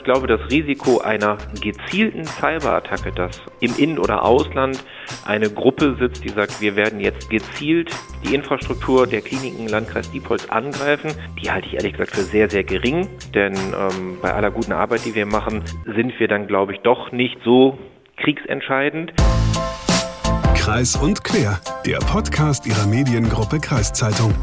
Ich glaube, das Risiko einer gezielten Cyberattacke, dass im In- oder Ausland eine Gruppe sitzt, die sagt, wir werden jetzt gezielt die Infrastruktur der Kliniken Landkreis Diepholz angreifen, die halte ich ehrlich gesagt für sehr, sehr gering. Denn ähm, bei aller guten Arbeit, die wir machen, sind wir dann, glaube ich, doch nicht so kriegsentscheidend. Kreis und Quer, der Podcast Ihrer Mediengruppe Kreiszeitung.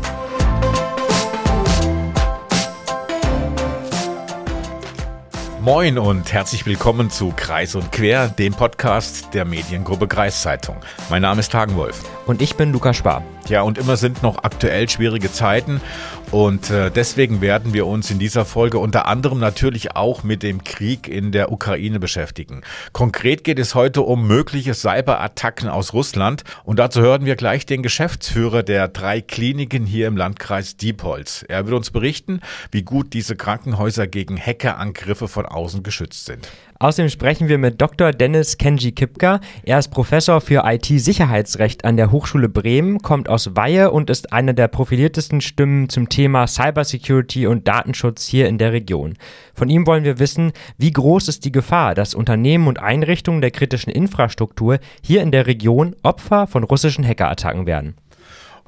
Moin und herzlich willkommen zu Kreis und Quer, dem Podcast der Mediengruppe Kreiszeitung. Mein Name ist Tagenwolf. Und ich bin Lukas Spar. Ja, und immer sind noch aktuell schwierige Zeiten und äh, deswegen werden wir uns in dieser Folge unter anderem natürlich auch mit dem Krieg in der Ukraine beschäftigen. Konkret geht es heute um mögliche Cyberattacken aus Russland und dazu hören wir gleich den Geschäftsführer der drei Kliniken hier im Landkreis Diepholz. Er wird uns berichten, wie gut diese Krankenhäuser gegen Hackerangriffe von außen geschützt sind. Außerdem sprechen wir mit Dr. Dennis Kenji Kipka. Er ist Professor für IT-Sicherheitsrecht an der Hochschule Bremen, kommt aus Weihe und ist einer der profiliertesten Stimmen zum Thema Cybersecurity und Datenschutz hier in der Region. Von ihm wollen wir wissen, wie groß ist die Gefahr, dass Unternehmen und Einrichtungen der kritischen Infrastruktur hier in der Region Opfer von russischen Hackerattacken werden.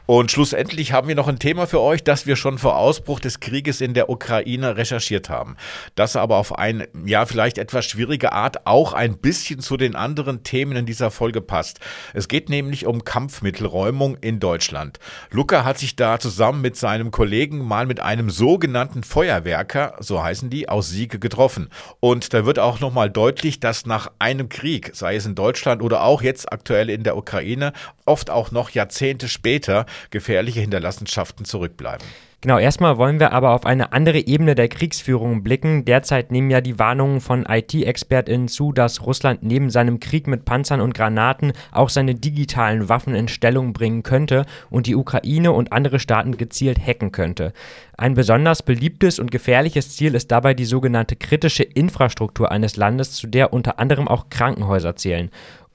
Und schlussendlich haben wir noch ein Thema für euch, das wir schon vor Ausbruch des Krieges in der Ukraine recherchiert haben. Das aber auf eine, ja, vielleicht etwas schwierige Art auch ein bisschen zu den anderen Themen in dieser Folge passt. Es geht nämlich um Kampfmittelräumung in Deutschland. Luca hat sich da zusammen mit seinem Kollegen mal mit einem sogenannten Feuerwerker, so heißen die, aus Siege getroffen. Und da wird auch nochmal deutlich, dass nach einem Krieg, sei es in Deutschland oder auch jetzt aktuell in der Ukraine, oft auch noch Jahrzehnte später gefährliche Hinterlassenschaften zurückbleiben. Genau, erstmal wollen wir aber auf eine andere Ebene der Kriegsführung blicken. Derzeit nehmen ja die Warnungen von IT-ExpertInnen zu, dass Russland neben seinem Krieg mit Panzern und Granaten auch seine digitalen Waffen in Stellung bringen könnte und die Ukraine und andere Staaten gezielt hacken könnte. Ein besonders beliebtes und gefährliches Ziel ist dabei die sogenannte kritische Infrastruktur eines Landes, zu der unter anderem auch Krankenhäuser zählen.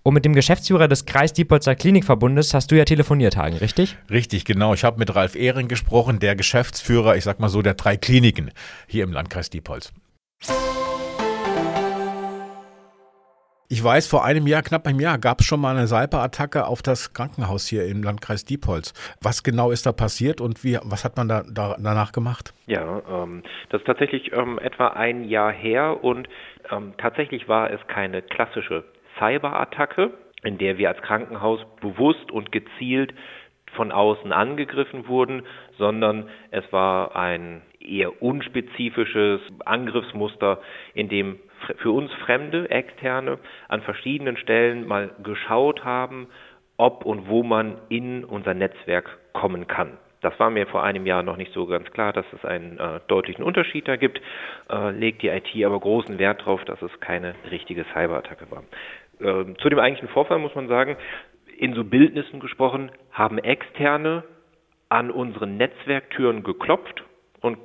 Und mit dem Geschäftsführer des Kreis Diepolzer Klinikverbundes hast du ja telefoniert, Hagen, richtig? Richtig, genau. Ich habe mit Ralf Ehring gesprochen, der Geschäftsführer, ich sag mal so, der drei Kliniken hier im Landkreis Diepholz. Ich weiß, vor einem Jahr, knapp einem Jahr, gab es schon mal eine Cyberattacke auf das Krankenhaus hier im Landkreis Diepholz. Was genau ist da passiert und wie, was hat man da, da danach gemacht? Ja, ähm, das ist tatsächlich ähm, etwa ein Jahr her und ähm, tatsächlich war es keine klassische Cyberattacke, in der wir als Krankenhaus bewusst und gezielt von außen angegriffen wurden, sondern es war ein eher unspezifisches Angriffsmuster, in dem für uns Fremde, Externe an verschiedenen Stellen mal geschaut haben, ob und wo man in unser Netzwerk kommen kann. Das war mir vor einem Jahr noch nicht so ganz klar, dass es einen äh, deutlichen Unterschied da gibt, äh, legt die IT aber großen Wert darauf, dass es keine richtige Cyberattacke war. Ähm, zu dem eigentlichen Vorfall muss man sagen, in so Bildnissen gesprochen, haben Externe an unseren Netzwerktüren geklopft und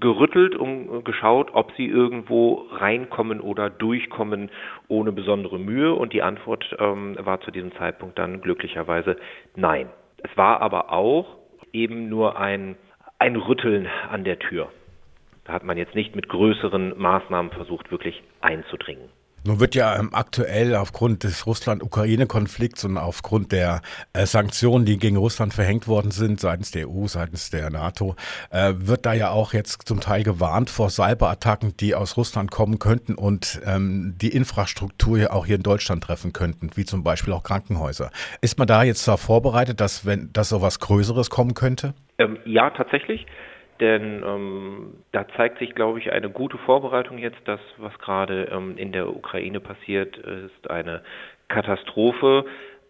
gerüttelt und geschaut, ob sie irgendwo reinkommen oder durchkommen ohne besondere Mühe. Und die Antwort ähm, war zu diesem Zeitpunkt dann glücklicherweise nein. Es war aber auch eben nur ein, ein Rütteln an der Tür. Da hat man jetzt nicht mit größeren Maßnahmen versucht, wirklich einzudringen. Nun wird ja ähm, aktuell aufgrund des Russland-Ukraine-Konflikts und aufgrund der äh, Sanktionen, die gegen Russland verhängt worden sind, seitens der EU, seitens der NATO, äh, wird da ja auch jetzt zum Teil gewarnt vor Cyberattacken, die aus Russland kommen könnten und ähm, die Infrastruktur ja auch hier in Deutschland treffen könnten, wie zum Beispiel auch Krankenhäuser. Ist man da jetzt darauf vorbereitet, dass wenn dass sowas Größeres kommen könnte? Ähm, ja, tatsächlich denn ähm, da zeigt sich, glaube ich, eine gute Vorbereitung jetzt. Das, was gerade ähm, in der Ukraine passiert, ist eine Katastrophe.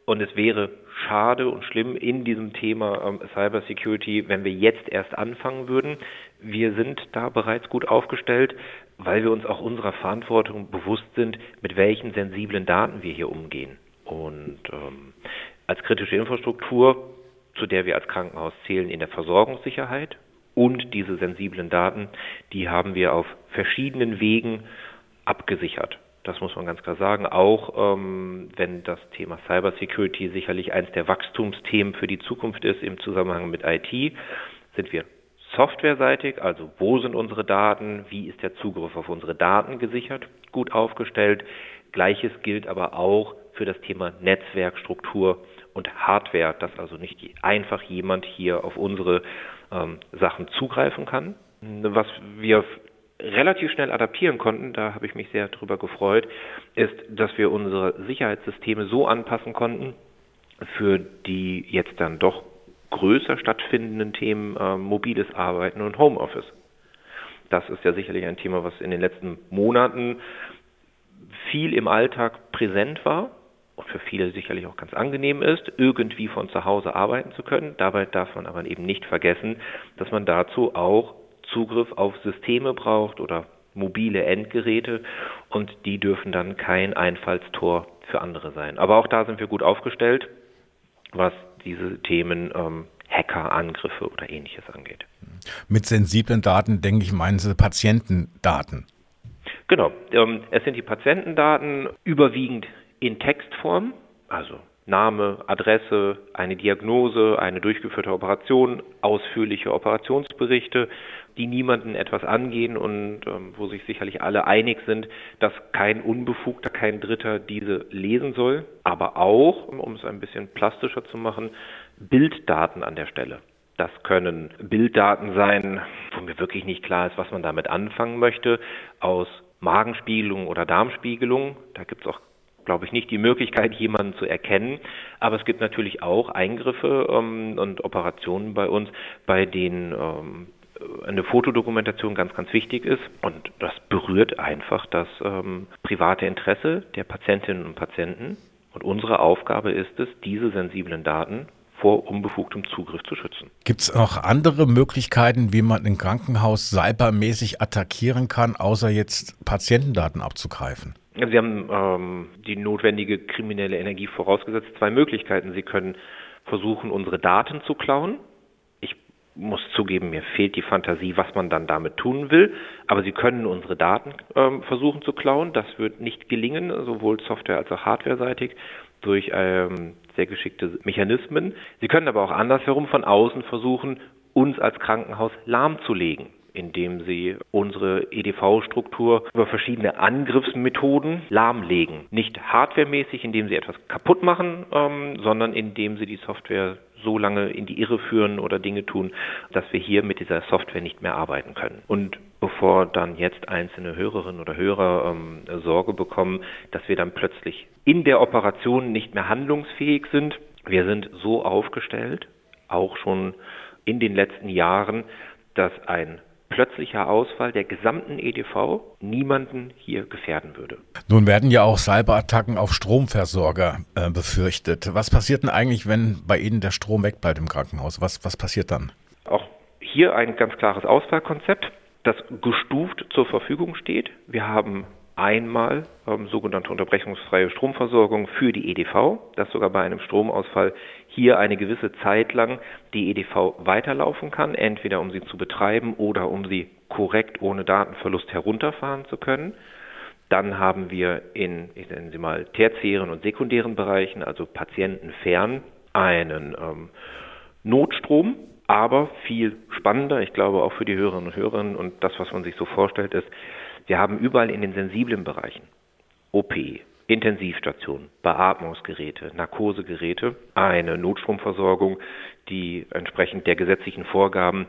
Und es wäre schade und schlimm in diesem Thema ähm, Cybersecurity, wenn wir jetzt erst anfangen würden. Wir sind da bereits gut aufgestellt, weil wir uns auch unserer Verantwortung bewusst sind, mit welchen sensiblen Daten wir hier umgehen. Und ähm, als kritische Infrastruktur, zu der wir als Krankenhaus zählen, in der Versorgungssicherheit, und diese sensiblen Daten, die haben wir auf verschiedenen Wegen abgesichert. Das muss man ganz klar sagen. Auch ähm, wenn das Thema Cybersecurity sicherlich eines der Wachstumsthemen für die Zukunft ist im Zusammenhang mit IT, sind wir softwareseitig, also wo sind unsere Daten, wie ist der Zugriff auf unsere Daten gesichert, gut aufgestellt. Gleiches gilt aber auch für das Thema Netzwerkstruktur und Hardware, dass also nicht einfach jemand hier auf unsere ähm, Sachen zugreifen kann. Was wir relativ schnell adaptieren konnten, da habe ich mich sehr drüber gefreut, ist, dass wir unsere Sicherheitssysteme so anpassen konnten für die jetzt dann doch größer stattfindenden Themen äh, mobiles Arbeiten und Homeoffice. Das ist ja sicherlich ein Thema, was in den letzten Monaten viel im Alltag präsent war und für viele sicherlich auch ganz angenehm ist, irgendwie von zu Hause arbeiten zu können. Dabei darf man aber eben nicht vergessen, dass man dazu auch Zugriff auf Systeme braucht oder mobile Endgeräte und die dürfen dann kein Einfallstor für andere sein. Aber auch da sind wir gut aufgestellt, was diese Themen ähm, Hackerangriffe oder ähnliches angeht. Mit sensiblen Daten denke ich, meinen Sie Patientendaten? Genau, ähm, es sind die Patientendaten überwiegend in Textform, also Name, Adresse, eine Diagnose, eine durchgeführte Operation, ausführliche Operationsberichte, die niemanden etwas angehen und ähm, wo sich sicherlich alle einig sind, dass kein Unbefugter, kein Dritter diese lesen soll, aber auch, um es ein bisschen plastischer zu machen, Bilddaten an der Stelle. Das können Bilddaten sein, wo mir wirklich nicht klar ist, was man damit anfangen möchte, aus Magenspiegelung oder Darmspiegelung. Da gibt es auch glaube ich, nicht die Möglichkeit, jemanden zu erkennen. Aber es gibt natürlich auch Eingriffe ähm, und Operationen bei uns, bei denen ähm, eine Fotodokumentation ganz, ganz wichtig ist. Und das berührt einfach das ähm, private Interesse der Patientinnen und Patienten. Und unsere Aufgabe ist es, diese sensiblen Daten vor unbefugtem Zugriff zu schützen. Gibt es noch andere Möglichkeiten, wie man ein Krankenhaus cybermäßig attackieren kann, außer jetzt Patientendaten abzugreifen? Sie haben ähm, die notwendige kriminelle Energie vorausgesetzt. Zwei Möglichkeiten. Sie können versuchen, unsere Daten zu klauen. Ich muss zugeben, mir fehlt die Fantasie, was man dann damit tun will. Aber Sie können unsere Daten ähm, versuchen zu klauen. Das wird nicht gelingen, sowohl Software- als auch Hardware-seitig durch ähm, sehr geschickte Mechanismen. Sie können aber auch andersherum von außen versuchen, uns als Krankenhaus lahmzulegen indem sie unsere EDV-Struktur über verschiedene Angriffsmethoden lahmlegen. Nicht hardwaremäßig, indem sie etwas kaputt machen, ähm, sondern indem sie die Software so lange in die Irre führen oder Dinge tun, dass wir hier mit dieser Software nicht mehr arbeiten können. Und bevor dann jetzt einzelne Hörerinnen oder Hörer ähm, Sorge bekommen, dass wir dann plötzlich in der Operation nicht mehr handlungsfähig sind, wir sind so aufgestellt, auch schon in den letzten Jahren, dass ein plötzlicher Ausfall der gesamten EDV niemanden hier gefährden würde. Nun werden ja auch Cyberattacken auf Stromversorger äh, befürchtet. Was passiert denn eigentlich, wenn bei Ihnen der Strom wegbleibt im Krankenhaus? Was, was passiert dann? Auch hier ein ganz klares Ausfallkonzept, das gestuft zur Verfügung steht. Wir haben einmal ähm, sogenannte unterbrechungsfreie Stromversorgung für die EDV, dass sogar bei einem Stromausfall hier eine gewisse Zeit lang die EDV weiterlaufen kann, entweder um sie zu betreiben oder um sie korrekt ohne Datenverlust herunterfahren zu können. Dann haben wir in, ich nenne sie mal, tertiären und sekundären Bereichen, also patientenfern, einen ähm, Notstrom, aber viel spannender, ich glaube auch für die Hörerinnen und Hörer und das, was man sich so vorstellt, ist, wir haben überall in den sensiblen Bereichen OP, Intensivstation, Beatmungsgeräte, Narkosegeräte eine Notstromversorgung, die entsprechend der gesetzlichen Vorgaben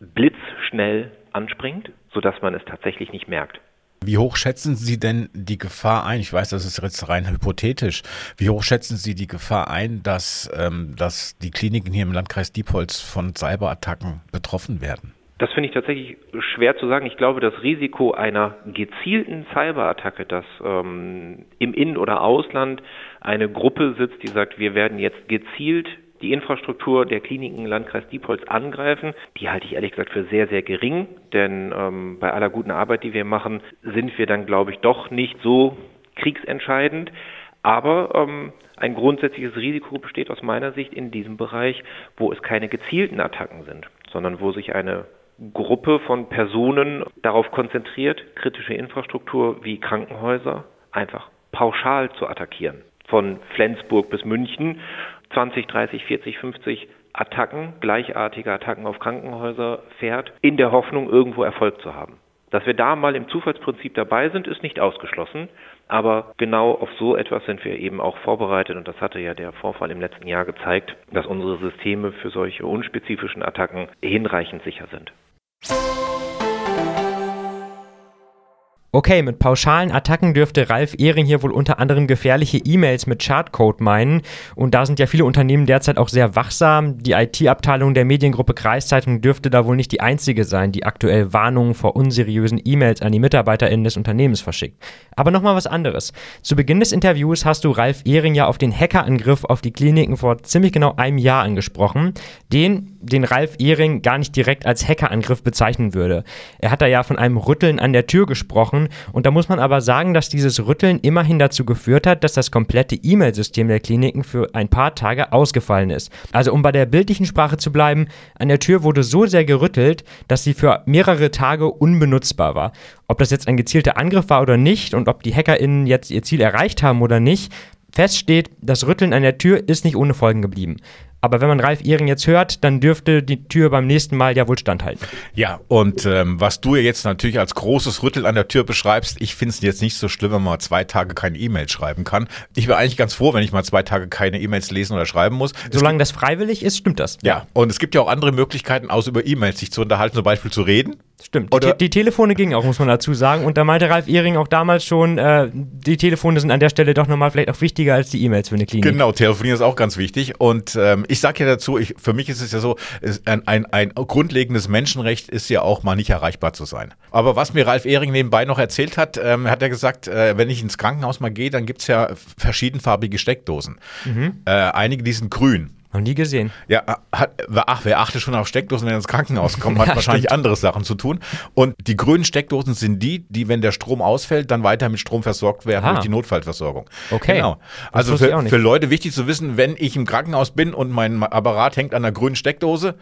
blitzschnell anspringt, sodass man es tatsächlich nicht merkt. Wie hoch schätzen Sie denn die Gefahr ein? Ich weiß, das ist jetzt rein hypothetisch. Wie hoch schätzen Sie die Gefahr ein, dass, ähm, dass die Kliniken hier im Landkreis Diepholz von Cyberattacken betroffen werden? Das finde ich tatsächlich schwer zu sagen. Ich glaube, das Risiko einer gezielten Cyberattacke, dass ähm, im In- oder Ausland eine Gruppe sitzt, die sagt, wir werden jetzt gezielt die Infrastruktur der Kliniken Landkreis Diepholz angreifen, die halte ich ehrlich gesagt für sehr, sehr gering. Denn ähm, bei aller guten Arbeit, die wir machen, sind wir dann, glaube ich, doch nicht so kriegsentscheidend. Aber ähm, ein grundsätzliches Risiko besteht aus meiner Sicht in diesem Bereich, wo es keine gezielten Attacken sind, sondern wo sich eine Gruppe von Personen darauf konzentriert, kritische Infrastruktur wie Krankenhäuser einfach pauschal zu attackieren. Von Flensburg bis München 20, 30, 40, 50 Attacken, gleichartige Attacken auf Krankenhäuser fährt, in der Hoffnung, irgendwo Erfolg zu haben. Dass wir da mal im Zufallsprinzip dabei sind, ist nicht ausgeschlossen. Aber genau auf so etwas sind wir eben auch vorbereitet und das hatte ja der Vorfall im letzten Jahr gezeigt, dass unsere Systeme für solche unspezifischen Attacken hinreichend sicher sind. Okay, mit pauschalen Attacken dürfte Ralf Ehring hier wohl unter anderem gefährliche E-Mails mit Chartcode meinen. Und da sind ja viele Unternehmen derzeit auch sehr wachsam. Die IT-Abteilung der Mediengruppe Kreiszeitung dürfte da wohl nicht die einzige sein, die aktuell Warnungen vor unseriösen E-Mails an die MitarbeiterInnen des Unternehmens verschickt. Aber nochmal was anderes. Zu Beginn des Interviews hast du Ralf Ehring ja auf den Hackerangriff auf die Kliniken vor ziemlich genau einem Jahr angesprochen, den, den Ralf Ehring gar nicht direkt als Hackerangriff bezeichnen würde. Er hat da ja von einem Rütteln an der Tür gesprochen. Und da muss man aber sagen, dass dieses Rütteln immerhin dazu geführt hat, dass das komplette E-Mail-System der Kliniken für ein paar Tage ausgefallen ist. Also um bei der bildlichen Sprache zu bleiben, an der Tür wurde so sehr gerüttelt, dass sie für mehrere Tage unbenutzbar war. Ob das jetzt ein gezielter Angriff war oder nicht und ob die HackerInnen jetzt ihr Ziel erreicht haben oder nicht, Fest steht, das Rütteln an der Tür ist nicht ohne Folgen geblieben. Aber wenn man Ralf Ehring jetzt hört, dann dürfte die Tür beim nächsten Mal ja wohl standhalten. Ja, und ähm, was du jetzt natürlich als großes Rütteln an der Tür beschreibst, ich finde es jetzt nicht so schlimm, wenn man zwei Tage keine E-Mail schreiben kann. Ich wäre eigentlich ganz froh, wenn ich mal zwei Tage keine E-Mails lesen oder schreiben muss. Solange das freiwillig ist, stimmt das. Ja, und es gibt ja auch andere Möglichkeiten, außer über E-Mails sich zu unterhalten, zum Beispiel zu reden. Stimmt. Die, die, Telefone gingen auch, muss man dazu sagen. Und da meinte Ralf Ehring auch damals schon, äh, die Telefone sind an der Stelle doch nochmal vielleicht auch wichtiger als die E-Mails für eine Klinik. Genau, telefonieren ist auch ganz wichtig. Und ähm, ich sage ja dazu, ich, für mich ist es ja so, ein, ein, ein grundlegendes Menschenrecht ist ja auch mal nicht erreichbar zu sein. Aber was mir Ralf Ehring nebenbei noch erzählt hat, ähm, hat er gesagt, äh, wenn ich ins Krankenhaus mal gehe, dann gibt es ja verschiedenfarbige Steckdosen. Mhm. Äh, einige, die sind grün. Noch nie gesehen. Ja, hat, ach, wer achtet schon auf Steckdosen, wenn er ins Krankenhaus kommt, hat ja, wahrscheinlich stimmt. andere Sachen zu tun. Und die grünen Steckdosen sind die, die, wenn der Strom ausfällt, dann weiter mit Strom versorgt werden Aha. durch die Notfallversorgung. Okay. Genau. Also für, für Leute wichtig zu wissen, wenn ich im Krankenhaus bin und mein Apparat hängt an einer grünen Steckdose,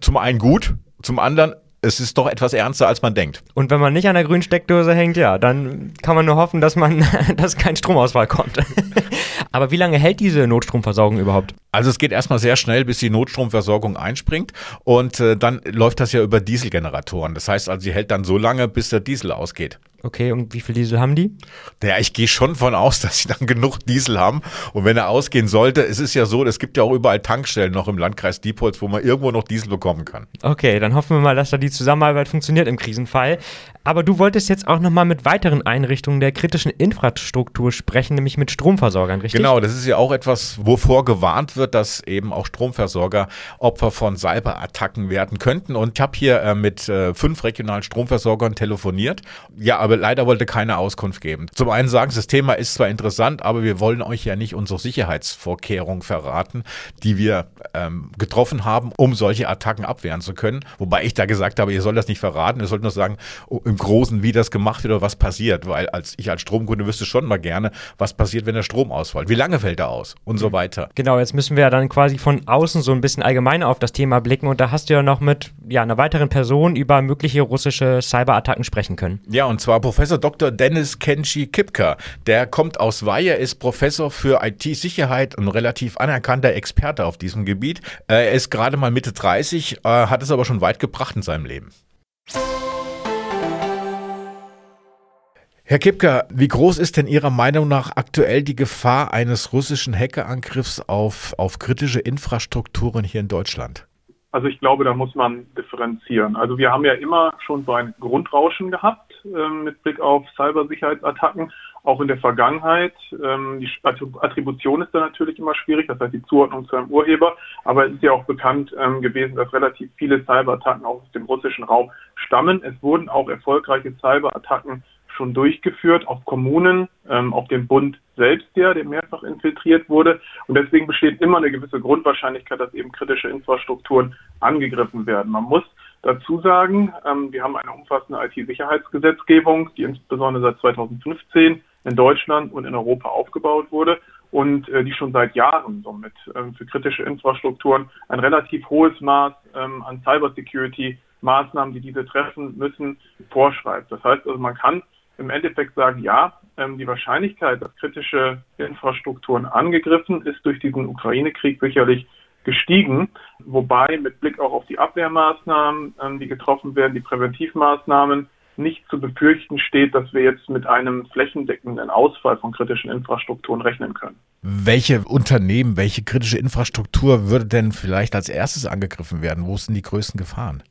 zum einen gut, zum anderen es ist doch etwas ernster, als man denkt. Und wenn man nicht an der grünen Steckdose hängt, ja, dann kann man nur hoffen, dass man, dass kein Stromausfall kommt. Aber wie lange hält diese Notstromversorgung überhaupt? Also es geht erstmal sehr schnell, bis die Notstromversorgung einspringt und äh, dann läuft das ja über Dieselgeneratoren. Das heißt also, sie hält dann so lange, bis der Diesel ausgeht. Okay, und wie viel Diesel haben die? Ja, ich gehe schon von aus, dass sie dann genug Diesel haben. Und wenn er ausgehen sollte, es ist ja so, es gibt ja auch überall Tankstellen noch im Landkreis Diepholz, wo man irgendwo noch Diesel bekommen kann. Okay, dann hoffen wir mal, dass da die Zusammenarbeit funktioniert im Krisenfall. Aber du wolltest jetzt auch nochmal mit weiteren Einrichtungen der kritischen Infrastruktur sprechen, nämlich mit Stromversorgern, richtig? Genau, das ist ja auch etwas, wovor gewarnt wird, dass eben auch Stromversorger Opfer von Cyberattacken werden könnten. Und ich habe hier äh, mit äh, fünf regionalen Stromversorgern telefoniert. Ja, aber leider wollte keine Auskunft geben. Zum einen sagen sie, das Thema ist zwar interessant, aber wir wollen euch ja nicht unsere Sicherheitsvorkehrungen verraten, die wir ähm, getroffen haben, um solche Attacken abwehren zu können. Wobei ich da gesagt habe, ihr sollt das nicht verraten, ihr sollt nur sagen, oh, im Großen, wie das gemacht wird oder was passiert. Weil als ich als Stromkunde wüsste schon mal gerne, was passiert, wenn der Strom ausfällt. Wie lange fällt er aus und so mhm. weiter. Genau, jetzt müssen wir ja dann quasi von außen so ein bisschen allgemeiner auf das Thema blicken. Und da hast du ja noch mit ja, einer weiteren Person über mögliche russische Cyberattacken sprechen können. Ja, und zwar Professor Dr. Dennis Kenji Kipka. Der kommt aus Weihe, ist Professor für IT-Sicherheit und relativ anerkannter Experte auf diesem Gebiet. Er ist gerade mal Mitte 30, äh, hat es aber schon weit gebracht in seinem Leben. Herr Kipka, wie groß ist denn Ihrer Meinung nach aktuell die Gefahr eines russischen Hackerangriffs auf, auf kritische Infrastrukturen hier in Deutschland? Also ich glaube, da muss man differenzieren. Also wir haben ja immer schon so ein Grundrauschen gehabt äh, mit Blick auf Cybersicherheitsattacken, auch in der Vergangenheit. Ähm, die Attribution ist da natürlich immer schwierig, das heißt die Zuordnung zu einem Urheber. Aber es ist ja auch bekannt ähm, gewesen, dass relativ viele Cyberattacken aus dem russischen Raum stammen. Es wurden auch erfolgreiche Cyberattacken schon durchgeführt auf Kommunen, ähm, auf den Bund selbst ja, der mehrfach infiltriert wurde. Und deswegen besteht immer eine gewisse Grundwahrscheinlichkeit, dass eben kritische Infrastrukturen angegriffen werden. Man muss dazu sagen, ähm, wir haben eine umfassende IT-Sicherheitsgesetzgebung, die insbesondere seit 2015 in Deutschland und in Europa aufgebaut wurde und äh, die schon seit Jahren somit ähm, für kritische Infrastrukturen ein relativ hohes Maß ähm, an Cybersecurity Maßnahmen, die diese treffen müssen, vorschreibt. Das heißt also, man kann im Endeffekt sagen, ja, ähm, die Wahrscheinlichkeit, dass kritische Infrastrukturen angegriffen ist durch diesen Ukraine-Krieg sicherlich gestiegen, wobei mit Blick auch auf die Abwehrmaßnahmen, ähm, die getroffen werden, die Präventivmaßnahmen, nicht zu befürchten steht, dass wir jetzt mit einem flächendeckenden Ausfall von kritischen Infrastrukturen rechnen können. Welche Unternehmen, welche kritische Infrastruktur würde denn vielleicht als erstes angegriffen werden? Wo sind die größten Gefahren?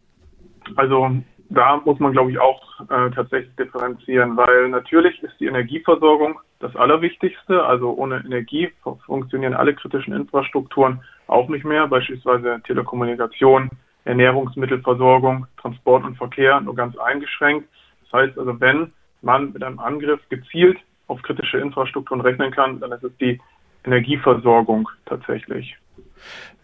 Also da muss man, glaube ich, auch äh, tatsächlich differenzieren, weil natürlich ist die Energieversorgung das Allerwichtigste. Also ohne Energie funktionieren alle kritischen Infrastrukturen auch nicht mehr, beispielsweise Telekommunikation, Ernährungsmittelversorgung, Transport und Verkehr nur ganz eingeschränkt. Das heißt also, wenn man mit einem Angriff gezielt auf kritische Infrastrukturen rechnen kann, dann ist es die Energieversorgung tatsächlich.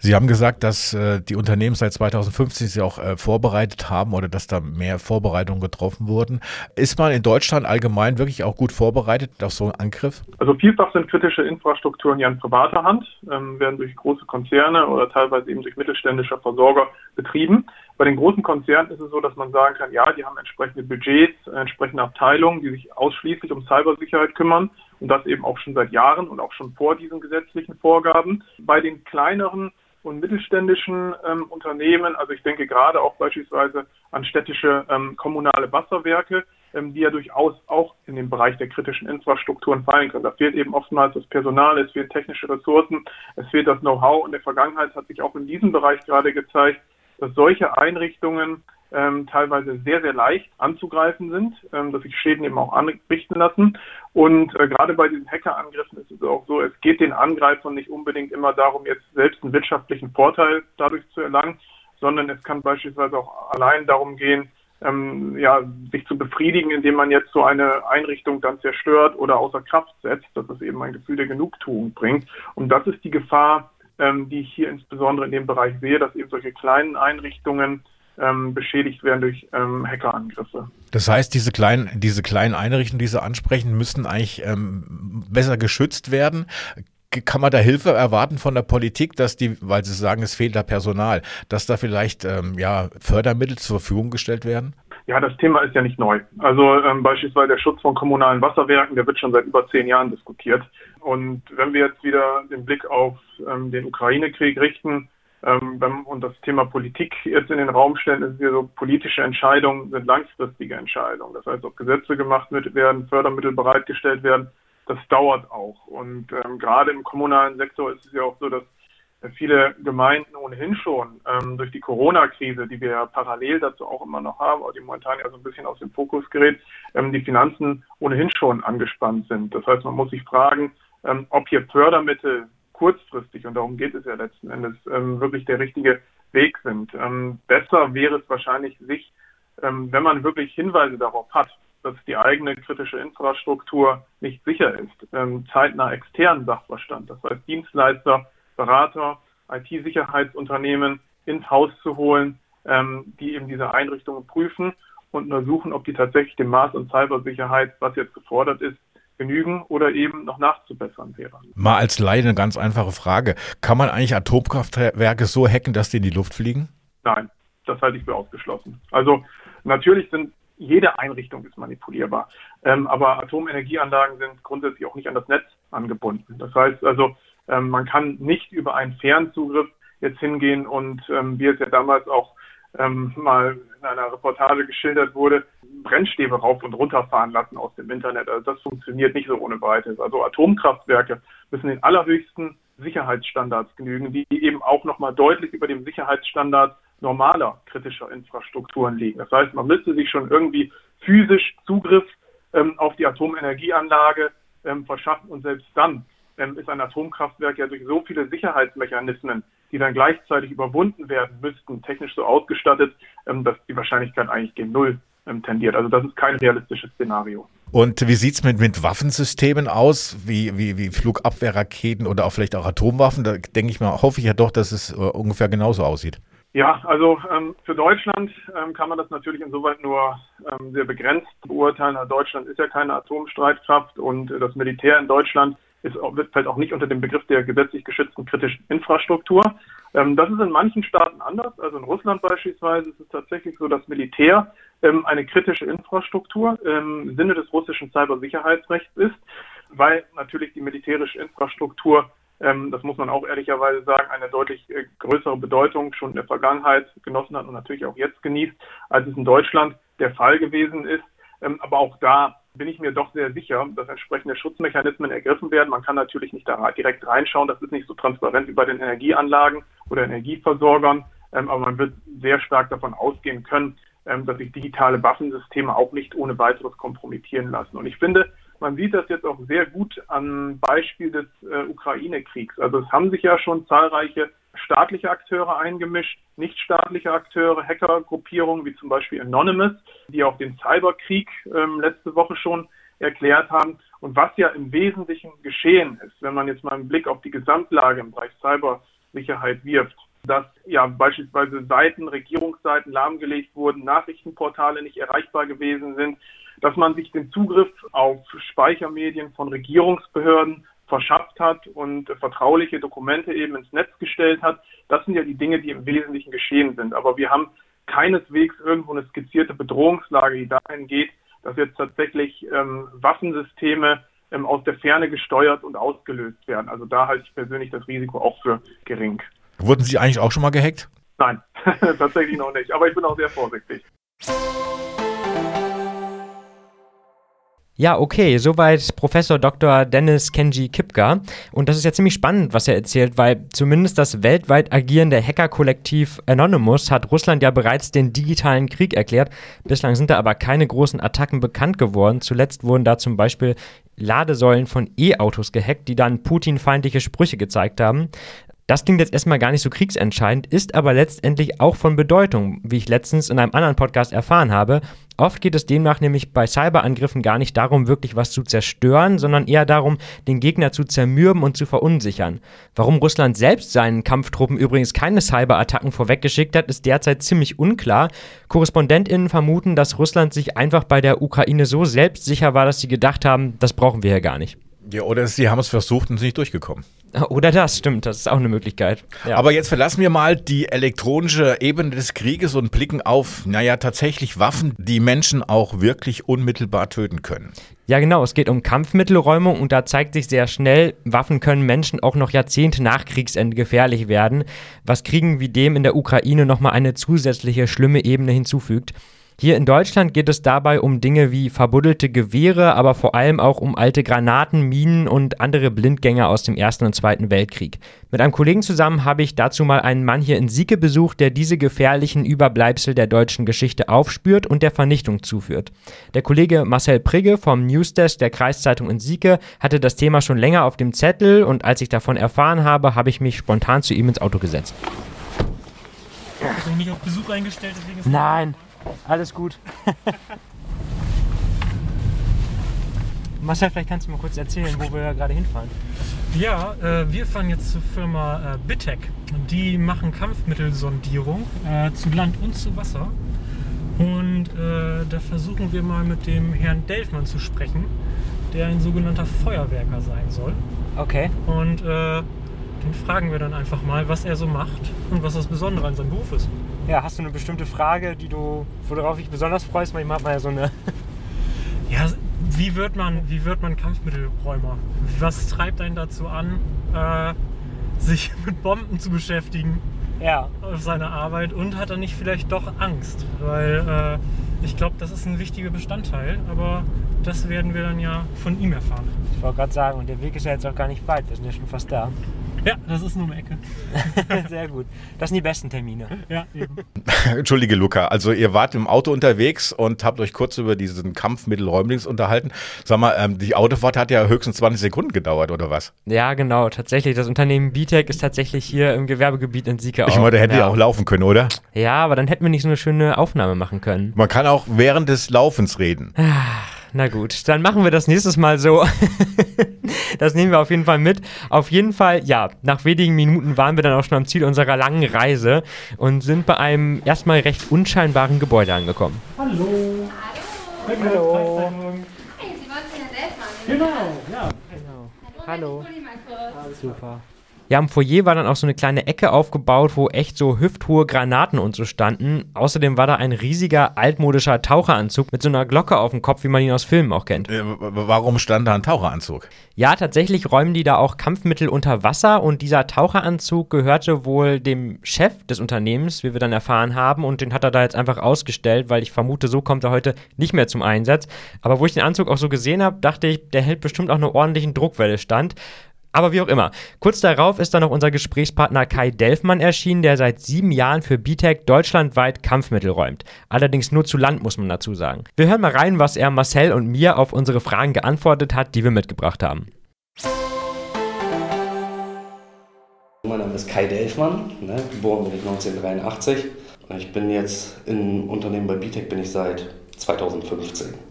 Sie haben gesagt, dass äh, die Unternehmen seit 2015 sich auch äh, vorbereitet haben oder dass da mehr Vorbereitungen getroffen wurden. Ist man in Deutschland allgemein wirklich auch gut vorbereitet auf so einen Angriff? Also vielfach sind kritische Infrastrukturen ja in privater Hand, ähm, werden durch große Konzerne oder teilweise eben durch mittelständische Versorger betrieben. Bei den großen Konzernen ist es so, dass man sagen kann, ja, die haben entsprechende Budgets, entsprechende Abteilungen, die sich ausschließlich um Cybersicherheit kümmern und das eben auch schon seit Jahren und auch schon vor diesen gesetzlichen Vorgaben. Bei den kleineren und mittelständischen ähm, Unternehmen, also ich denke gerade auch beispielsweise an städtische ähm, kommunale Wasserwerke, ähm, die ja durchaus auch in den Bereich der kritischen Infrastrukturen fallen können. Da fehlt eben oftmals das Personal, es fehlen technische Ressourcen, es fehlt das Know-how. In der Vergangenheit hat sich auch in diesem Bereich gerade gezeigt, dass solche Einrichtungen ähm, teilweise sehr, sehr leicht anzugreifen sind, ähm, dass sich Schäden eben auch anrichten lassen. Und äh, gerade bei diesen Hackerangriffen ist es auch so, es geht den Angreifern nicht unbedingt immer darum, jetzt selbst einen wirtschaftlichen Vorteil dadurch zu erlangen, sondern es kann beispielsweise auch allein darum gehen, ähm, ja, sich zu befriedigen, indem man jetzt so eine Einrichtung dann zerstört oder außer Kraft setzt, dass es eben ein Gefühl der Genugtuung bringt. Und das ist die Gefahr, ähm, die ich hier insbesondere in dem Bereich sehe, dass eben solche kleinen Einrichtungen ähm, beschädigt werden durch ähm, Hackerangriffe. Das heißt, diese kleinen, diese kleinen Einrichtungen, die Sie ansprechen, müssten eigentlich ähm, besser geschützt werden. Kann man da Hilfe erwarten von der Politik, dass die, weil Sie sagen, es fehlt da Personal, dass da vielleicht ähm, ja, Fördermittel zur Verfügung gestellt werden? Ja, das Thema ist ja nicht neu. Also ähm, beispielsweise der Schutz von kommunalen Wasserwerken, der wird schon seit über zehn Jahren diskutiert. Und wenn wir jetzt wieder den Blick auf ähm, den Ukraine-Krieg richten, ähm, und das Thema Politik jetzt in den Raum stellen, ist hier so, politische Entscheidungen sind langfristige Entscheidungen. Das heißt, ob Gesetze gemacht werden, Fördermittel bereitgestellt werden, das dauert auch. Und ähm, gerade im kommunalen Sektor ist es ja auch so, dass viele Gemeinden ohnehin schon ähm, durch die Corona-Krise, die wir ja parallel dazu auch immer noch haben, aber die momentan ja so ein bisschen aus dem Fokus gerät, ähm, die Finanzen ohnehin schon angespannt sind. Das heißt, man muss sich fragen, ähm, ob hier Fördermittel kurzfristig, und darum geht es ja letzten Endes, ähm, wirklich der richtige Weg sind. Ähm, besser wäre es wahrscheinlich, sich, ähm, wenn man wirklich Hinweise darauf hat, dass die eigene kritische Infrastruktur nicht sicher ist, ähm, zeitnah externen Sachverstand, das heißt Dienstleister, Berater, IT-Sicherheitsunternehmen ins Haus zu holen, ähm, die eben diese Einrichtungen prüfen und untersuchen, ob die tatsächlich dem Maß an Cybersicherheit, was jetzt gefordert ist, genügen oder eben noch nachzubessern wäre. Mal als Laie eine ganz einfache Frage. Kann man eigentlich Atomkraftwerke so hacken, dass die in die Luft fliegen? Nein, das halte ich für ausgeschlossen. Also natürlich sind jede Einrichtung ist manipulierbar, ähm, aber Atomenergieanlagen sind grundsätzlich auch nicht an das Netz angebunden. Das heißt also, ähm, man kann nicht über einen Fernzugriff jetzt hingehen und ähm, wie es ja damals auch ähm, mal in einer Reportage geschildert wurde, Brennstäbe rauf und runter fahren lassen aus dem Internet. Also das funktioniert nicht so ohne weiteres. Also Atomkraftwerke müssen den allerhöchsten Sicherheitsstandards genügen, die eben auch nochmal deutlich über dem Sicherheitsstandard normaler kritischer Infrastrukturen liegen. Das heißt, man müsste sich schon irgendwie physisch Zugriff ähm, auf die Atomenergieanlage ähm, verschaffen und selbst dann ähm, ist ein Atomkraftwerk ja durch so viele Sicherheitsmechanismen, die dann gleichzeitig überwunden werden müssten, technisch so ausgestattet, ähm, dass die Wahrscheinlichkeit eigentlich gegen Null ähm, tendiert. Also das ist kein realistisches Szenario. Und wie sieht's mit, mit Waffensystemen aus, wie, wie, wie Flugabwehrraketen oder auch vielleicht auch Atomwaffen? Da denke ich mal, hoffe ich ja doch, dass es äh, ungefähr genauso aussieht. Ja, also ähm, für Deutschland ähm, kann man das natürlich insoweit nur ähm, sehr begrenzt beurteilen. Also Deutschland ist ja keine Atomstreitkraft und äh, das Militär in Deutschland ist, fällt auch nicht unter den Begriff der gesetzlich geschützten kritischen Infrastruktur. Ähm, das ist in manchen Staaten anders. Also in Russland beispielsweise ist es tatsächlich so, dass Militär ähm, eine kritische Infrastruktur im Sinne des russischen Cybersicherheitsrechts ist, weil natürlich die militärische Infrastruktur ähm, das muss man auch ehrlicherweise sagen, eine deutlich äh, größere Bedeutung schon in der Vergangenheit genossen hat und natürlich auch jetzt genießt, als es in Deutschland der Fall gewesen ist. Ähm, aber auch da bin ich mir doch sehr sicher, dass entsprechende Schutzmechanismen ergriffen werden. Man kann natürlich nicht da direkt reinschauen, das ist nicht so transparent wie bei den Energieanlagen oder Energieversorgern, ähm, aber man wird sehr stark davon ausgehen können, ähm, dass sich digitale Waffensysteme auch nicht ohne weiteres kompromittieren lassen. Und ich finde, man sieht das jetzt auch sehr gut am Beispiel des äh, Ukraine-Kriegs. Also es haben sich ja schon zahlreiche staatliche Akteure eingemischt, nichtstaatliche Akteure, Hackergruppierungen wie zum Beispiel Anonymous, die auch den Cyberkrieg ähm, letzte Woche schon erklärt haben. Und was ja im Wesentlichen geschehen ist, wenn man jetzt mal einen Blick auf die Gesamtlage im Bereich Cybersicherheit wirft, dass ja beispielsweise Seiten, Regierungsseiten lahmgelegt wurden, Nachrichtenportale nicht erreichbar gewesen sind, dass man sich den Zugriff auf Speichermedien von Regierungsbehörden verschafft hat und vertrauliche Dokumente eben ins Netz gestellt hat. Das sind ja die Dinge, die im Wesentlichen geschehen sind. Aber wir haben keineswegs irgendwo eine skizzierte Bedrohungslage, die dahin geht, dass jetzt tatsächlich ähm, Waffensysteme ähm, aus der Ferne gesteuert und ausgelöst werden. Also da halte ich persönlich das Risiko auch für gering. Wurden Sie eigentlich auch schon mal gehackt? Nein, tatsächlich noch nicht. Aber ich bin auch sehr vorsichtig. Ja, okay, soweit Professor Dr. Dennis Kenji Kipka. Und das ist ja ziemlich spannend, was er erzählt, weil zumindest das weltweit agierende Hackerkollektiv Anonymous hat Russland ja bereits den digitalen Krieg erklärt. Bislang sind da aber keine großen Attacken bekannt geworden. Zuletzt wurden da zum Beispiel Ladesäulen von E-Autos gehackt, die dann Putin-feindliche Sprüche gezeigt haben. Das klingt jetzt erstmal gar nicht so kriegsentscheidend, ist aber letztendlich auch von Bedeutung, wie ich letztens in einem anderen Podcast erfahren habe. Oft geht es demnach nämlich bei Cyberangriffen gar nicht darum, wirklich was zu zerstören, sondern eher darum, den Gegner zu zermürben und zu verunsichern. Warum Russland selbst seinen Kampftruppen übrigens keine Cyberattacken vorweggeschickt hat, ist derzeit ziemlich unklar. KorrespondentInnen vermuten, dass Russland sich einfach bei der Ukraine so selbstsicher war, dass sie gedacht haben, das brauchen wir ja gar nicht. Ja, oder sie haben es versucht und sind nicht durchgekommen. Oder das, stimmt, das ist auch eine Möglichkeit. Ja. Aber jetzt verlassen wir mal die elektronische Ebene des Krieges und blicken auf, naja, tatsächlich Waffen, die Menschen auch wirklich unmittelbar töten können. Ja, genau, es geht um Kampfmittelräumung und da zeigt sich sehr schnell, Waffen können Menschen auch noch Jahrzehnte nach Kriegsende gefährlich werden, was Kriegen wie dem in der Ukraine nochmal eine zusätzliche schlimme Ebene hinzufügt. Hier in Deutschland geht es dabei um Dinge wie verbuddelte Gewehre, aber vor allem auch um alte Granaten, Minen und andere Blindgänger aus dem Ersten und Zweiten Weltkrieg. Mit einem Kollegen zusammen habe ich dazu mal einen Mann hier in Sieke besucht, der diese gefährlichen Überbleibsel der deutschen Geschichte aufspürt und der Vernichtung zuführt. Der Kollege Marcel Prigge vom Newsdesk der Kreiszeitung in Sieke hatte das Thema schon länger auf dem Zettel und als ich davon erfahren habe, habe ich mich spontan zu ihm ins Auto gesetzt. Hast du mich auf Besuch eingestellt? Nein. Alles gut. Marcel, vielleicht kannst du mal kurz erzählen, wo wir gerade hinfahren. Ja, äh, wir fahren jetzt zur Firma äh, Bitec. Die machen Kampfmittelsondierung äh, zu Land und zu Wasser. Und äh, da versuchen wir mal mit dem Herrn Delfmann zu sprechen, der ein sogenannter Feuerwerker sein soll. Okay. Und äh, den fragen wir dann einfach mal, was er so macht und was das Besondere an seinem Beruf ist. Ja, hast du eine bestimmte Frage, die du, worauf dich besonders freust? Manchmal hat man ja so eine. Ja, wie wird man, wie wird man Kampfmittelräumer? Was treibt einen dazu an, äh, sich mit Bomben zu beschäftigen? Ja. Auf seine Arbeit und hat er nicht vielleicht doch Angst? Weil äh, ich glaube, das ist ein wichtiger Bestandteil, aber das werden wir dann ja von ihm erfahren. Ich wollte gerade sagen, und der Weg ist ja jetzt auch gar nicht weit, wir sind ja schon fast da. Ja, das ist nur eine Ecke. Sehr gut. Das sind die besten Termine. Ja, eben. Entschuldige, Luca. Also ihr wart im Auto unterwegs und habt euch kurz über diesen Kampfmittel Räumlings unterhalten. Sag mal, ähm, die Autofahrt hat ja höchstens 20 Sekunden gedauert, oder was? Ja, genau. Tatsächlich. Das Unternehmen BTEC ist tatsächlich hier im Gewerbegebiet in Sieke Ich meine, da hätte ja. auch laufen können, oder? Ja, aber dann hätten wir nicht so eine schöne Aufnahme machen können. Man kann auch während des Laufens reden. Na gut, dann machen wir das nächstes Mal so. das nehmen wir auf jeden Fall mit. Auf jeden Fall, ja, nach wenigen Minuten waren wir dann auch schon am Ziel unserer langen Reise und sind bei einem erstmal recht unscheinbaren Gebäude angekommen. Hallo. Hallo. Hallo. Hey, Sie wollten ja selbst mal. Genau, ja. Genau. Hallo. Kurz. Super. Ja, im Foyer war dann auch so eine kleine Ecke aufgebaut, wo echt so hüfthohe Granaten und so standen. Außerdem war da ein riesiger altmodischer Taucheranzug mit so einer Glocke auf dem Kopf, wie man ihn aus Filmen auch kennt. Äh, warum stand da ein Taucheranzug? Ja, tatsächlich räumen die da auch Kampfmittel unter Wasser und dieser Taucheranzug gehörte wohl dem Chef des Unternehmens, wie wir dann erfahren haben, und den hat er da jetzt einfach ausgestellt, weil ich vermute, so kommt er heute nicht mehr zum Einsatz. Aber wo ich den Anzug auch so gesehen habe, dachte ich, der hält bestimmt auch eine ordentliche Druckwelle stand. Aber wie auch immer. Kurz darauf ist dann noch unser Gesprächspartner Kai Delfmann erschienen, der seit sieben Jahren für BTEC deutschlandweit Kampfmittel räumt. Allerdings nur zu Land, muss man dazu sagen. Wir hören mal rein, was er Marcel und mir auf unsere Fragen geantwortet hat, die wir mitgebracht haben. Mein Name ist Kai Delfmann, ne? geboren bin ich 1983. Ich bin jetzt im Unternehmen bei BTEC bin ich seit 2015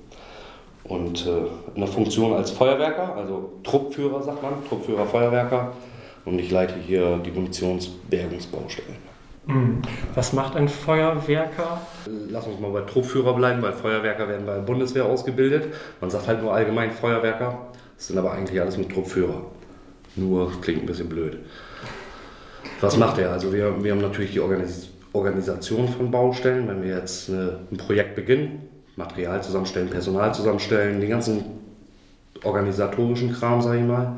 und äh, in der Funktion als Feuerwerker, also Truppführer sagt man, Truppführer Feuerwerker und ich leite hier die Munitionsbergungsbaustellen. Hm. Was macht ein Feuerwerker? Lass uns mal bei Truppführer bleiben, weil Feuerwerker werden bei der Bundeswehr ausgebildet. Man sagt halt nur allgemein Feuerwerker, das sind aber eigentlich alles mit Truppführer. Nur klingt ein bisschen blöd. Was macht er? Also wir, wir haben natürlich die Organis Organisation von Baustellen. Wenn wir jetzt eine, ein Projekt beginnen, Material zusammenstellen, Personal zusammenstellen, den ganzen organisatorischen Kram, sage ich mal.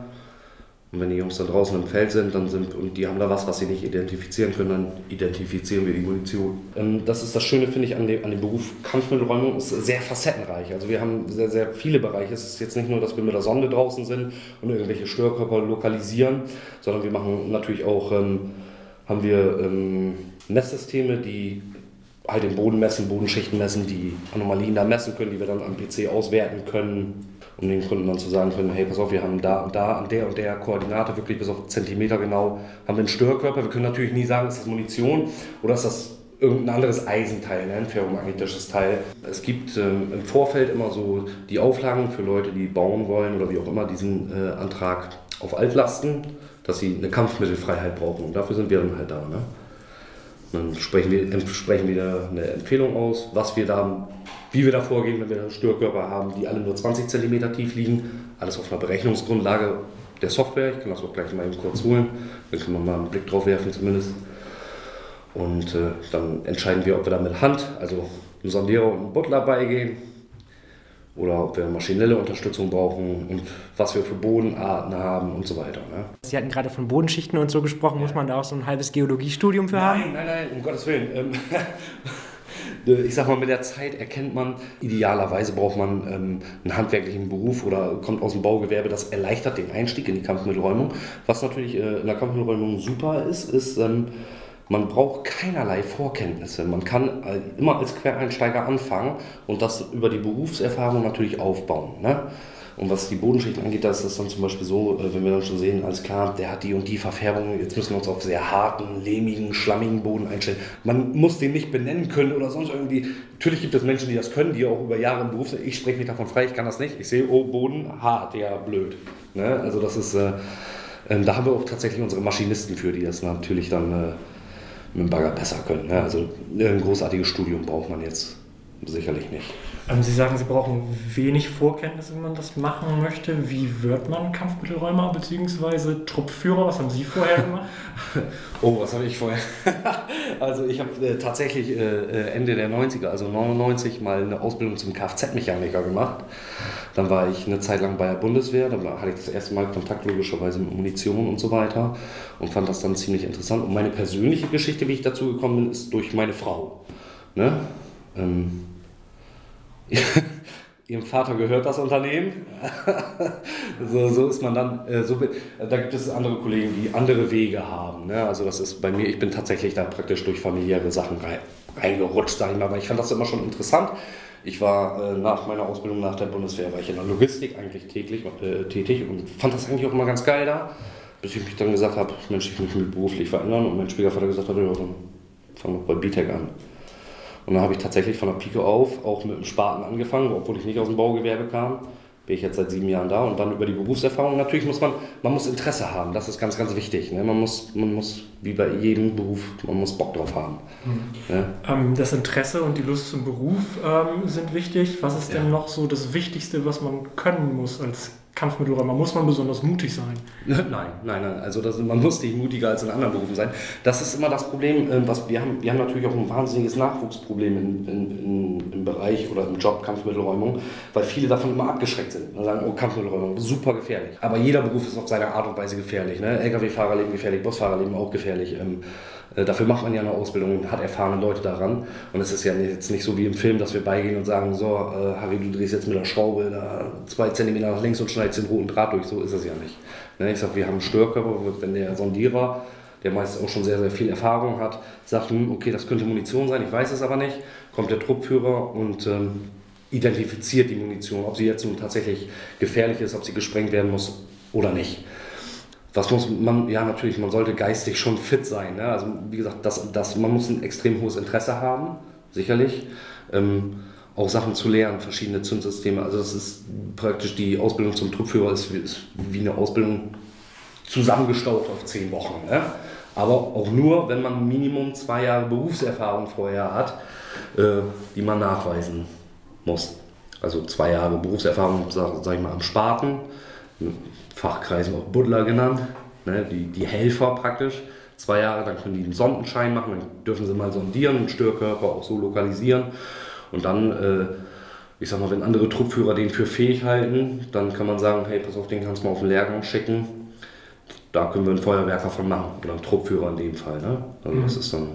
Und wenn die Jungs da draußen im Feld sind, dann sind und die haben da was, was sie nicht identifizieren können, dann identifizieren wir die Munition. Ähm, das ist das Schöne, finde ich, an dem, an dem Beruf Kampfmittelräumung, ist sehr facettenreich. Also wir haben sehr, sehr viele Bereiche. Es ist jetzt nicht nur, dass wir mit der Sonde draußen sind und irgendwelche Störkörper lokalisieren, sondern wir machen natürlich auch, ähm, haben wir ähm, Messsysteme, die halt den Boden messen, Bodenschichten messen, die Anomalien da messen können, die wir dann am PC auswerten können, um den Kunden dann zu sagen können, hey, pass auf, wir haben da und da an der und der Koordinate wirklich bis auf Zentimeter genau, haben wir einen Störkörper. Wir können natürlich nie sagen, ist das Munition oder ist das irgendein anderes Eisenteil, ne, ein ferromagnetisches Teil. Es gibt ähm, im Vorfeld immer so die Auflagen für Leute, die bauen wollen oder wie auch immer diesen äh, Antrag auf Altlasten, dass sie eine Kampfmittelfreiheit brauchen. Und dafür sind wir dann halt da. Ne? Dann sprechen wir, sprechen wir eine Empfehlung aus, was wir da, wie wir da vorgehen, wenn wir Störkörper haben, die alle nur 20 cm tief liegen. Alles auf einer Berechnungsgrundlage der Software. Ich kann das auch gleich mal eben kurz holen. Dann können wir mal einen Blick drauf werfen zumindest. Und äh, dann entscheiden wir, ob wir da mit Hand, also einem Sondierer und einem Butler beigehen oder ob wir maschinelle Unterstützung brauchen und was wir für Bodenarten haben und so weiter. Ne? Sie hatten gerade von Bodenschichten und so gesprochen, muss man da auch so ein halbes Geologiestudium für nein, haben? Nein, nein, nein, um Gottes Willen. Ähm, ich sag mal, mit der Zeit erkennt man, idealerweise braucht man ähm, einen handwerklichen Beruf oder kommt aus dem Baugewerbe, das erleichtert den Einstieg in die Kampfmittelräumung. Was natürlich äh, in der Kampfmittelräumung super ist, ist, ähm, man braucht keinerlei Vorkenntnisse. Man kann äh, immer als Quereinsteiger anfangen und das über die Berufserfahrung natürlich aufbauen. Ne? Und was die Bodenschichten angeht, da ist das dann zum Beispiel so, äh, wenn wir dann schon sehen, alles klar, der hat die und die Verfärbung, jetzt müssen wir uns auf sehr harten, lehmigen, schlammigen Boden einstellen. Man muss den nicht benennen können oder sonst irgendwie. Natürlich gibt es Menschen, die das können, die auch über Jahre im Beruf sind. Ich spreche mich davon frei, ich kann das nicht. Ich sehe, oh, Boden, hart, ja, blöd. Ne? Also das ist, äh, äh, da haben wir auch tatsächlich unsere Maschinisten für, die das natürlich dann äh, mit dem Bagger besser können. Ne? Also ein großartiges Studium braucht man jetzt sicherlich nicht. Ähm, Sie sagen, Sie brauchen wenig Vorkenntnisse, wenn man das machen möchte. Wie wird man Kampfmittelräumer bzw. Truppführer? Was haben Sie vorher gemacht? oh, was habe ich vorher? also ich habe äh, tatsächlich äh, äh Ende der 90er, also 99, mal eine Ausbildung zum Kfz-Mechaniker gemacht. Dann war ich eine Zeit lang bei der Bundeswehr, da hatte ich das erste Mal Kontakt logischerweise mit Munition und so weiter und fand das dann ziemlich interessant. Und meine persönliche Geschichte, wie ich dazu gekommen bin, ist durch meine Frau. Ne? Ähm, Ihrem Vater gehört das Unternehmen. so, so ist man dann, äh, so, da gibt es andere Kollegen, die andere Wege haben. Ne? Also das ist bei mir, ich bin tatsächlich da praktisch durch familiäre Sachen rein, reingerutscht, sage ich mal. Aber ich fand das immer schon interessant. Ich war äh, nach meiner Ausbildung nach der Bundeswehr, war ich in der Logistik eigentlich täglich, äh, tätig und fand das eigentlich auch immer ganz geil da. Bis ich mich dann gesagt habe, Mensch, ich möchte mich beruflich verändern und mein Schwiegervater gesagt hat, ja, dann fang doch bei BTEC an. Und dann habe ich tatsächlich von der Pike auf auch mit dem Spaten angefangen, obwohl ich nicht aus dem Baugewerbe kam. Bin ich jetzt seit sieben Jahren da und dann über die Berufserfahrung. Natürlich muss man, man muss Interesse haben, das ist ganz, ganz wichtig. Ne? Man, muss, man muss, wie bei jedem Beruf, man muss Bock drauf haben. Mhm. Ne? Ähm, das Interesse und die Lust zum Beruf ähm, sind wichtig. Was ist ja. denn noch so das Wichtigste, was man können muss als Kampfmittelräumer? Muss man besonders mutig sein? Nein, nein, nein. Also das, man muss nicht mutiger als in anderen Berufen sein. Das ist immer das Problem, äh, was wir haben. Wir haben natürlich auch ein wahnsinniges Nachwuchsproblem in, in, in, im Bereich oder im Job Kampfmittelräumung, weil viele davon immer abgeschreckt sind. Und sagen, oh, Kampfmittelräumung, super gefährlich. Aber jeder Beruf ist auf seine Art und Weise gefährlich. Ne? Lkw-Fahrer leben gefährlich, Busfahrer leben auch gefährlich. Ähm, äh, dafür macht man ja eine Ausbildung und hat erfahrene Leute daran. Und es ist ja jetzt nicht so wie im Film, dass wir beigehen und sagen, so, äh, Harry, du drehst jetzt mit der Schraube da zwei Zentimeter nach links und schneidest den roten Draht durch. So ist es ja nicht. Ne? Ich sage, wir haben einen Störkörper, wenn der Sondierer, der meist auch schon sehr, sehr viel Erfahrung hat, sagt, hm, okay, das könnte Munition sein, ich weiß es aber nicht, kommt der Truppführer und ähm, identifiziert die Munition, ob sie jetzt nun tatsächlich gefährlich ist, ob sie gesprengt werden muss oder nicht. Was muss man, ja natürlich, man sollte geistig schon fit sein. Ne? Also wie gesagt, das, das, man muss ein extrem hohes Interesse haben, sicherlich. Ähm, auch Sachen zu lernen, verschiedene Zündsysteme. Also das ist praktisch die Ausbildung zum Truppführer ist, ist wie eine Ausbildung zusammengestaucht auf zehn Wochen. Ne? Aber auch nur, wenn man Minimum zwei Jahre Berufserfahrung vorher hat, äh, die man nachweisen muss. Also zwei Jahre Berufserfahrung, sag, sag ich mal, am Spaten, Fachkreisen auch Buddler genannt, ne, die, die Helfer praktisch. Zwei Jahre, dann können die einen Sondenschein machen, dann dürfen sie mal sondieren, einen Störkörper auch so lokalisieren. Und dann, äh, ich sag mal, wenn andere Truppführer den für fähig halten, dann kann man sagen, hey, pass auf, den kannst du mal auf den Lehrgang schicken. Da können wir einen Feuerwerker von machen, oder einen Truppführer in dem Fall. Ne? Also mhm. das ist dann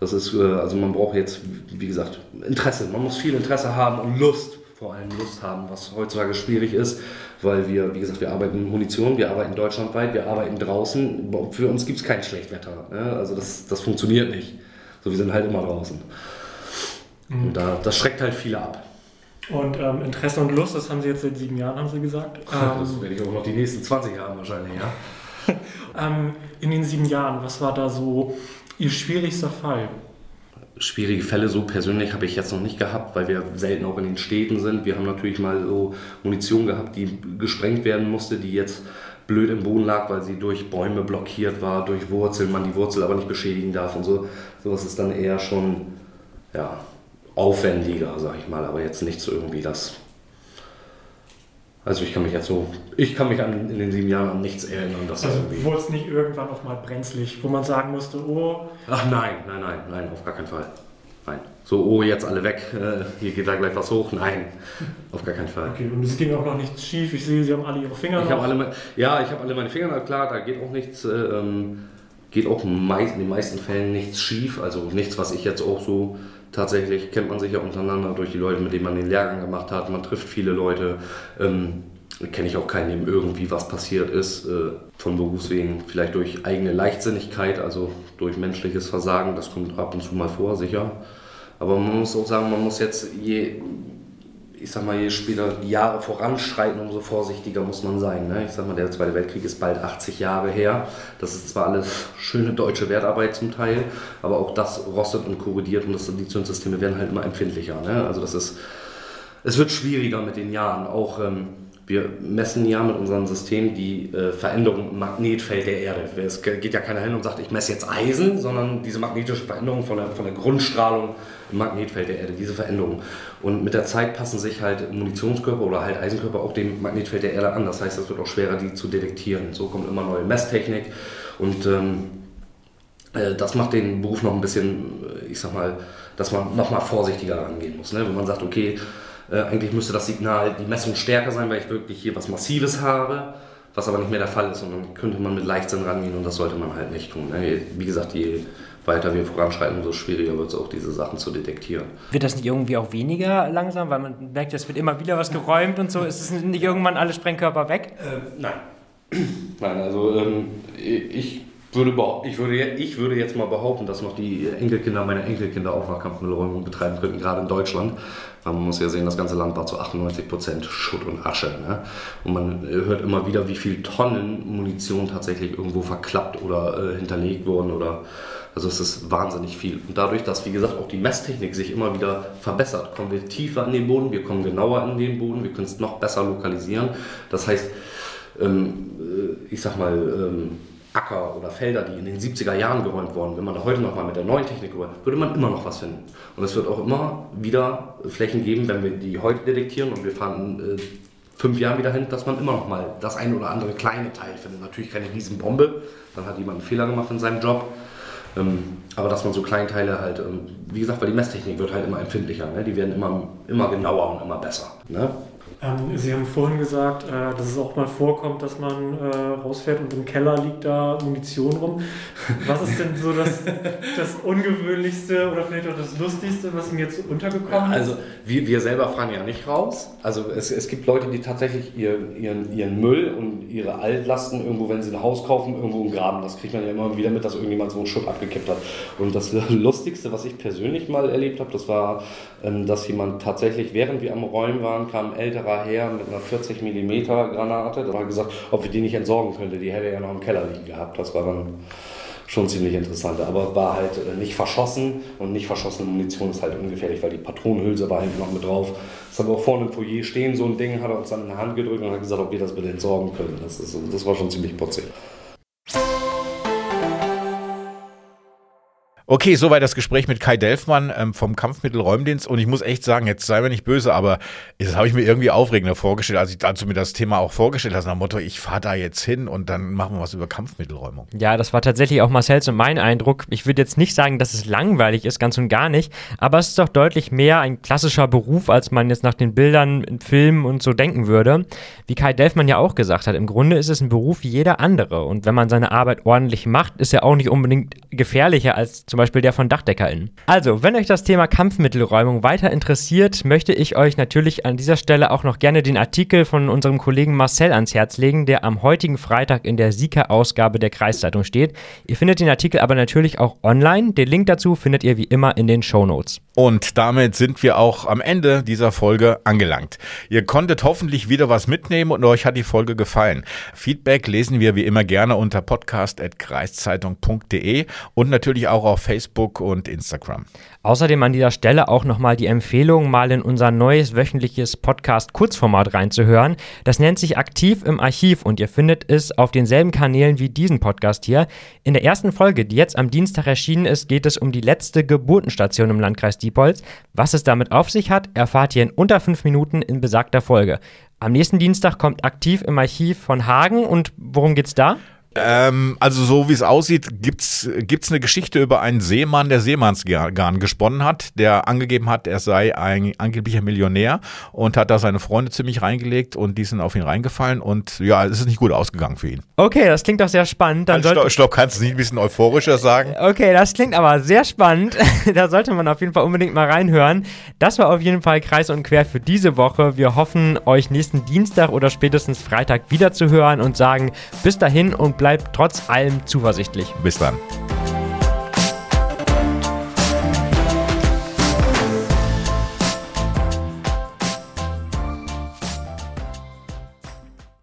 das ist, äh, also man braucht jetzt, wie gesagt, Interesse. Man muss viel Interesse haben und Lust, vor allem Lust haben, was heutzutage schwierig ist, weil wir, wie gesagt, wir arbeiten mit Munition, wir arbeiten deutschlandweit, wir arbeiten draußen. Für uns gibt es kein Schlechtwetter. Ne? Also das, das funktioniert nicht. So, wir sind halt immer draußen. Mhm. Und da, das schreckt halt viele ab. Und ähm, Interesse und Lust, das haben Sie jetzt seit sieben Jahren, haben Sie gesagt. das ähm, werde ich auch noch die nächsten 20 Jahre wahrscheinlich, ja. ähm, in den sieben Jahren, was war da so Ihr schwierigster Fall? Schwierige Fälle so persönlich habe ich jetzt noch nicht gehabt, weil wir selten auch in den Städten sind. Wir haben natürlich mal so Munition gehabt, die gesprengt werden musste, die jetzt blöd im Boden lag, weil sie durch Bäume blockiert war, durch Wurzeln, man die Wurzel aber nicht beschädigen darf und so. Sowas ist dann eher schon ja, aufwendiger, sag ich mal, aber jetzt nicht so irgendwie das also ich kann mich jetzt so, ich kann mich an, in den sieben Jahren an nichts erinnern. Dass also irgendwie wurde es nicht irgendwann auf mal brenzlig, wo man sagen musste, oh... Ach nein, nein, nein, nein, auf gar keinen Fall. Nein. So, oh, jetzt alle weg, äh, hier geht da gleich was hoch. Nein, auf gar keinen Fall. Okay, und es ging auch noch nichts schief. Ich sehe, Sie haben alle Ihre Finger ich noch. Alle, ja, ich habe alle meine Finger, klar, da geht auch nichts, äh, ähm, geht auch in den meisten Fällen nichts schief. Also nichts, was ich jetzt auch so tatsächlich kennt man sich ja untereinander durch die Leute, mit denen man den Lehrgang gemacht hat. Man trifft viele Leute. Ähm, kenne ich auch keinen, dem irgendwie was passiert ist, äh, von Berufswegen, vielleicht durch eigene Leichtsinnigkeit, also durch menschliches Versagen, das kommt ab und zu mal vor, sicher. Aber man muss auch sagen, man muss jetzt je ich sag mal, je später die Jahre voranschreiten, umso vorsichtiger muss man sein. Ne? Ich sag mal, der Zweite Weltkrieg ist bald 80 Jahre her. Das ist zwar alles schöne deutsche Wertarbeit zum Teil, aber auch das rostet und korrodiert und das, die Zündsysteme werden halt immer empfindlicher. Ne? Also das ist, es wird schwieriger mit den Jahren. Auch ähm, wir messen ja mit unserem System die äh, Veränderung im Magnetfeld der Erde. Es geht ja keiner hin und sagt, ich messe jetzt Eisen, sondern diese magnetische Veränderung von der, von der Grundstrahlung im Magnetfeld der Erde, diese Veränderung. Und mit der Zeit passen sich halt Munitionskörper oder halt Eisenkörper auch dem Magnetfeld der Erde an. Das heißt, es wird auch schwerer, die zu detektieren. So kommt immer neue Messtechnik und ähm, äh, das macht den Beruf noch ein bisschen, äh, ich sag mal, dass man noch mal vorsichtiger rangehen muss. Ne? Wenn man sagt, okay, äh, eigentlich müsste das Signal, die Messung stärker sein, weil ich wirklich hier was Massives habe, was aber nicht mehr der Fall ist. Und dann könnte man mit Leichtsinn rangehen und das sollte man halt nicht tun. Ne? Wie gesagt, je weiter wir voranschreiten, umso schwieriger wird es auch, diese Sachen zu detektieren. Wird das nicht irgendwie auch weniger langsam, weil man merkt, es wird immer wieder was geräumt und so? Ist es nicht irgendwann alle Sprengkörper weg? Äh, nein. nein, also ähm, ich würde, ich, würde, ich würde jetzt mal behaupten, dass noch die Enkelkinder meiner Enkelkinder auch noch betreiben könnten, gerade in Deutschland. Aber man muss ja sehen, das ganze Land war zu 98 Prozent Schutt und Asche. Ne? Und man hört immer wieder, wie viele Tonnen Munition tatsächlich irgendwo verklappt oder äh, hinterlegt wurden. Oder, also es ist wahnsinnig viel. Und dadurch, dass, wie gesagt, auch die Messtechnik sich immer wieder verbessert, kommen wir tiefer in den Boden, wir kommen genauer in den Boden, wir können es noch besser lokalisieren. Das heißt, ähm, äh, ich sag mal, ähm, Acker oder Felder, die in den 70er Jahren geräumt wurden, wenn man da heute nochmal mit der neuen Technik rüber, würde man immer noch was finden. Und es wird auch immer wieder Flächen geben, wenn wir die heute detektieren und wir fahren äh, fünf Jahren wieder hin, dass man immer noch mal das ein oder andere kleine Teil findet. Natürlich keine Riesenbombe, dann hat jemand einen Fehler gemacht in seinem Job. Ähm, aber dass man so Kleinteile halt, ähm, wie gesagt, weil die Messtechnik wird halt immer empfindlicher, ne? die werden immer, immer genauer und immer besser. Ne? Ähm, Sie haben vorhin gesagt, äh, dass es auch mal vorkommt, dass man äh, rausfährt und im Keller liegt da Munition rum. Was ist denn so das, das Ungewöhnlichste oder vielleicht auch das Lustigste, was mir jetzt untergekommen ist? Also wir, wir selber fahren ja nicht raus. Also es, es gibt Leute, die tatsächlich ihren, ihren, ihren Müll und ihre Altlasten irgendwo, wenn sie ein Haus kaufen, irgendwo im Graben. Das kriegt man ja immer wieder mit, dass irgendjemand so einen Schutt abgekippt hat. Und das Lustigste, was ich persönlich mal erlebt habe, das war, ähm, dass jemand tatsächlich, während wir am Räumen waren, kam ein älterer her mit einer 40 mm Granate. Da war gesagt, ob wir die nicht entsorgen könnten. Die hätte er ja noch im Keller liegen gehabt. Das war dann schon ziemlich interessant. Aber war halt äh, nicht verschossen und nicht verschossene Munition ist halt ungefährlich, weil die Patronenhülse war hinten noch mit drauf. Das haben wir auch vorne im Foyer stehen, so ein Ding, hat er uns dann in die Hand gedrückt und hat gesagt, ob wir das bitte entsorgen können. Das, ist, das war schon ziemlich putzig. Okay, soweit das Gespräch mit Kai Delfmann ähm, vom Kampfmittelräumdienst. Und ich muss echt sagen, jetzt sei mir nicht böse, aber das habe ich mir irgendwie aufregender vorgestellt, als ich dazu mir das Thema auch vorgestellt habe. Nach dem Motto, ich fahre da jetzt hin und dann machen wir was über Kampfmittelräumung. Ja, das war tatsächlich auch Marcells und mein Eindruck. Ich würde jetzt nicht sagen, dass es langweilig ist, ganz und gar nicht. Aber es ist doch deutlich mehr ein klassischer Beruf, als man jetzt nach den Bildern in Filmen und so denken würde. Wie Kai Delfmann ja auch gesagt hat, im Grunde ist es ein Beruf wie jeder andere. Und wenn man seine Arbeit ordentlich macht, ist er auch nicht unbedingt gefährlicher als zum Beispiel der von DachdeckerInnen. Also, wenn euch das Thema Kampfmittelräumung weiter interessiert, möchte ich euch natürlich an dieser Stelle auch noch gerne den Artikel von unserem Kollegen Marcel ans Herz legen, der am heutigen Freitag in der Sika-Ausgabe der Kreiszeitung steht. Ihr findet den Artikel aber natürlich auch online. Den Link dazu findet ihr wie immer in den Show Notes. Und damit sind wir auch am Ende dieser Folge angelangt. Ihr konntet hoffentlich wieder was mitnehmen und euch hat die Folge gefallen. Feedback lesen wir wie immer gerne unter podcast.kreiszeitung.de und natürlich auch auf Facebook und Instagram. Außerdem an dieser Stelle auch nochmal die Empfehlung, mal in unser neues wöchentliches Podcast-Kurzformat reinzuhören. Das nennt sich Aktiv im Archiv und ihr findet es auf denselben Kanälen wie diesen Podcast hier. In der ersten Folge, die jetzt am Dienstag erschienen ist, geht es um die letzte Geburtenstation im Landkreis Diepholz. Was es damit auf sich hat, erfahrt ihr in unter fünf Minuten in besagter Folge. Am nächsten Dienstag kommt Aktiv im Archiv von Hagen und worum geht's da? Ähm, also so wie es aussieht, gibt's gibt's eine Geschichte über einen Seemann, der Seemannsgarn gesponnen hat, der angegeben hat, er sei ein angeblicher Millionär und hat da seine Freunde ziemlich reingelegt und die sind auf ihn reingefallen und ja, es ist nicht gut ausgegangen für ihn. Okay, das klingt doch sehr spannend. Dann Also, stopp, stopp, kannst du es nicht ein bisschen euphorischer sagen? Okay, das klingt aber sehr spannend. da sollte man auf jeden Fall unbedingt mal reinhören. Das war auf jeden Fall Kreis und Quer für diese Woche. Wir hoffen, euch nächsten Dienstag oder spätestens Freitag wieder zu hören und sagen bis dahin und bleibt trotz allem zuversichtlich. Bis dann.